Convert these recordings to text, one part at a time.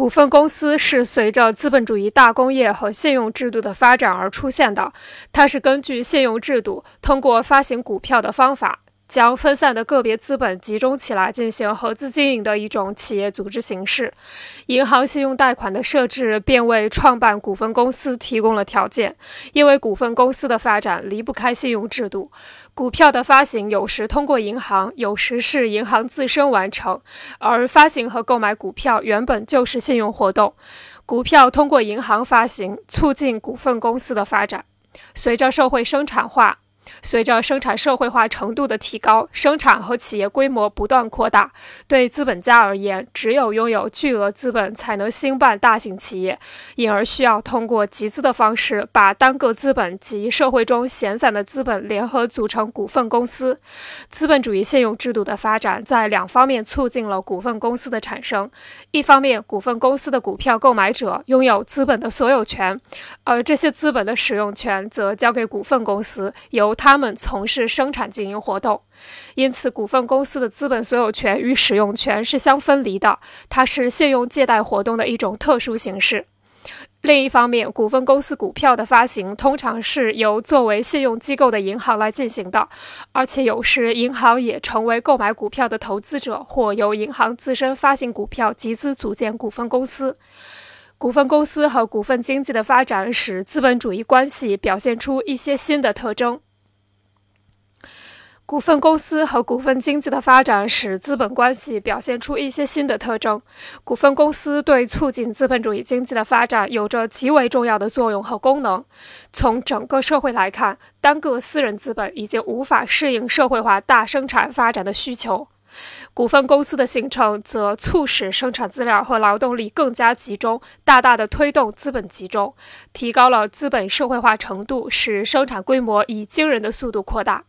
股份公司是随着资本主义大工业和信用制度的发展而出现的。它是根据信用制度，通过发行股票的方法。将分散的个别资本集中起来进行合资经营的一种企业组织形式。银行信用贷款的设置便为创办股份公司提供了条件，因为股份公司的发展离不开信用制度。股票的发行有时通过银行，有时是银行自身完成，而发行和购买股票原本就是信用活动。股票通过银行发行，促进股份公司的发展。随着社会生产化。随着生产社会化程度的提高，生产和企业规模不断扩大。对资本家而言，只有拥有巨额资本，才能兴办大型企业，因而需要通过集资的方式，把单个资本及社会中闲散的资本联合组成股份公司。资本主义信用制度的发展，在两方面促进了股份公司的产生：一方面，股份公司的股票购买者拥有资本的所有权，而这些资本的使用权则交给股份公司，由他们从事生产经营活动，因此股份公司的资本所有权与使用权是相分离的，它是信用借贷活动的一种特殊形式。另一方面，股份公司股票的发行通常是由作为信用机构的银行来进行的，而且有时银行也成为购买股票的投资者，或由银行自身发行股票集资组建股份公司。股份公司和股份经济的发展使资本主义关系表现出一些新的特征。股份公司和股份经济的发展使资本关系表现出一些新的特征。股份公司对促进资本主义经济的发展有着极为重要的作用和功能。从整个社会来看，单个私人资本已经无法适应社会化大生产发展的需求。股份公司的形成则促使生产资料和劳动力更加集中，大大的推动资本集中，提高了资本社会化程度，使生产规模以惊人的速度扩大。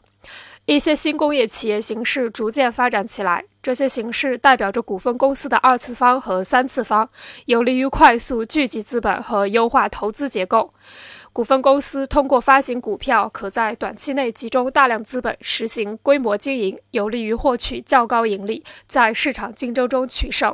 一些新工业企业形式逐渐发展起来，这些形式代表着股份公司的二次方和三次方，有利于快速聚集资本和优化投资结构。股份公司通过发行股票，可在短期内集中大量资本，实行规模经营，有利于获取较高盈利，在市场竞争中取胜。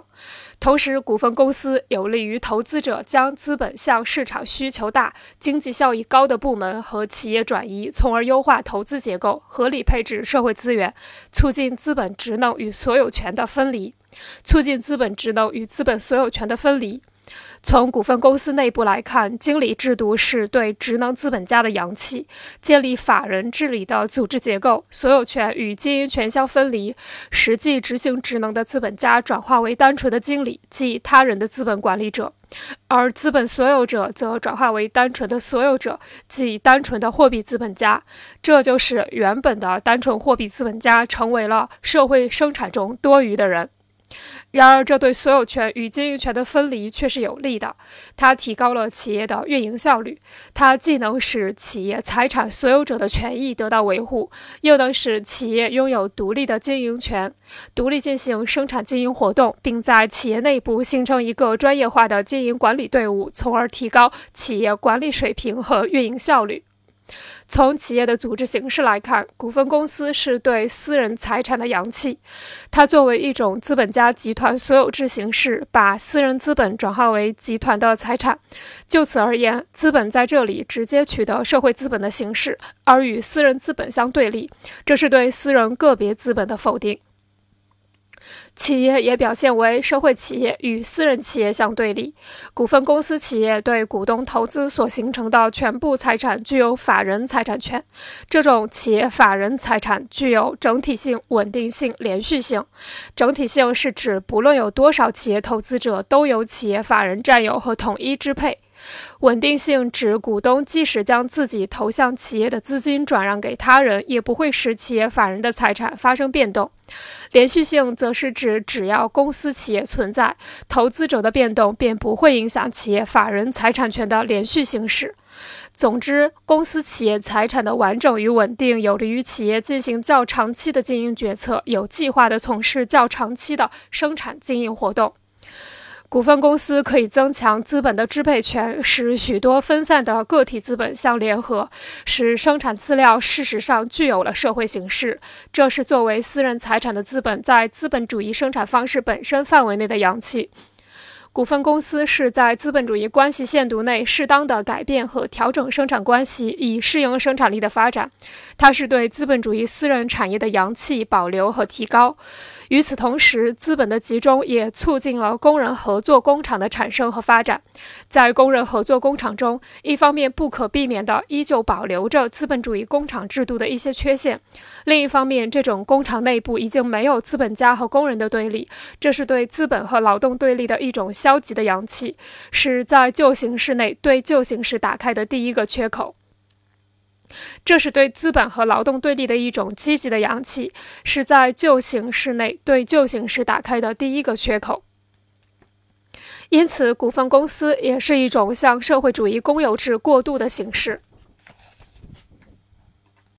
同时，股份公司有利于投资者将资本向市场需求大、经济效益高的部门和企业转移，从而优化投资结构，合理配置社会资源，促进资本职能与所有权的分离，促进资本职能与资本所有权的分离。从股份公司内部来看，经理制度是对职能资本家的扬弃，建立法人治理的组织结构，所有权与经营权相分离，实际执行职能的资本家转化为单纯的经理，即他人的资本管理者，而资本所有者则转化为单纯的所有者，即单纯的货币资本家。这就是原本的单纯货币资本家成为了社会生产中多余的人。然而，这对所有权与经营权的分离却是有利的。它提高了企业的运营效率。它既能使企业财产所有者的权益得到维护，又能使企业拥有独立的经营权，独立进行生产经营活动，并在企业内部形成一个专业化的经营管理队伍，从而提高企业管理水平和运营效率。从企业的组织形式来看，股份公司是对私人财产的扬弃。它作为一种资本家集团所有制形式，把私人资本转化为集团的财产。就此而言，资本在这里直接取得社会资本的形式，而与私人资本相对立。这是对私人个别资本的否定。企业也表现为社会企业与私人企业相对立。股份公司企业对股东投资所形成的全部财产具有法人财产权。这种企业法人财产具有整体性、稳定性、连续性。整体性是指不论有多少企业投资者，都由企业法人占有和统一支配。稳定性指股东即使将自己投向企业的资金转让给他人，也不会使企业法人的财产发生变动。连续性则是指只要公司企业存在，投资者的变动便不会影响企业法人财产权的连续行使。总之，公司企业财产的完整与稳定，有利于企业进行较长期的经营决策，有计划地从事较长期的生产经营活动。股份公司可以增强资本的支配权，使许多分散的个体资本相联合，使生产资料事实上具有了社会形式。这是作为私人财产的资本在资本主义生产方式本身范围内的扬弃。股份公司是在资本主义关系限度内适当的改变和调整生产关系，以适应生产力的发展。它是对资本主义私人产业的阳气保留和提高。与此同时，资本的集中也促进了工人合作工厂的产生和发展。在工人合作工厂中，一方面不可避免地依旧保留着资本主义工厂制度的一些缺陷；另一方面，这种工厂内部已经没有资本家和工人的对立，这是对资本和劳动对立的一种消极的阳气，是在旧形式内对旧形式打开的第一个缺口。这是对资本和劳动对立的一种积极的阳气，是在旧形式内对旧形式打开的第一个缺口。因此，股份公司也是一种向社会主义公有制过渡的形式。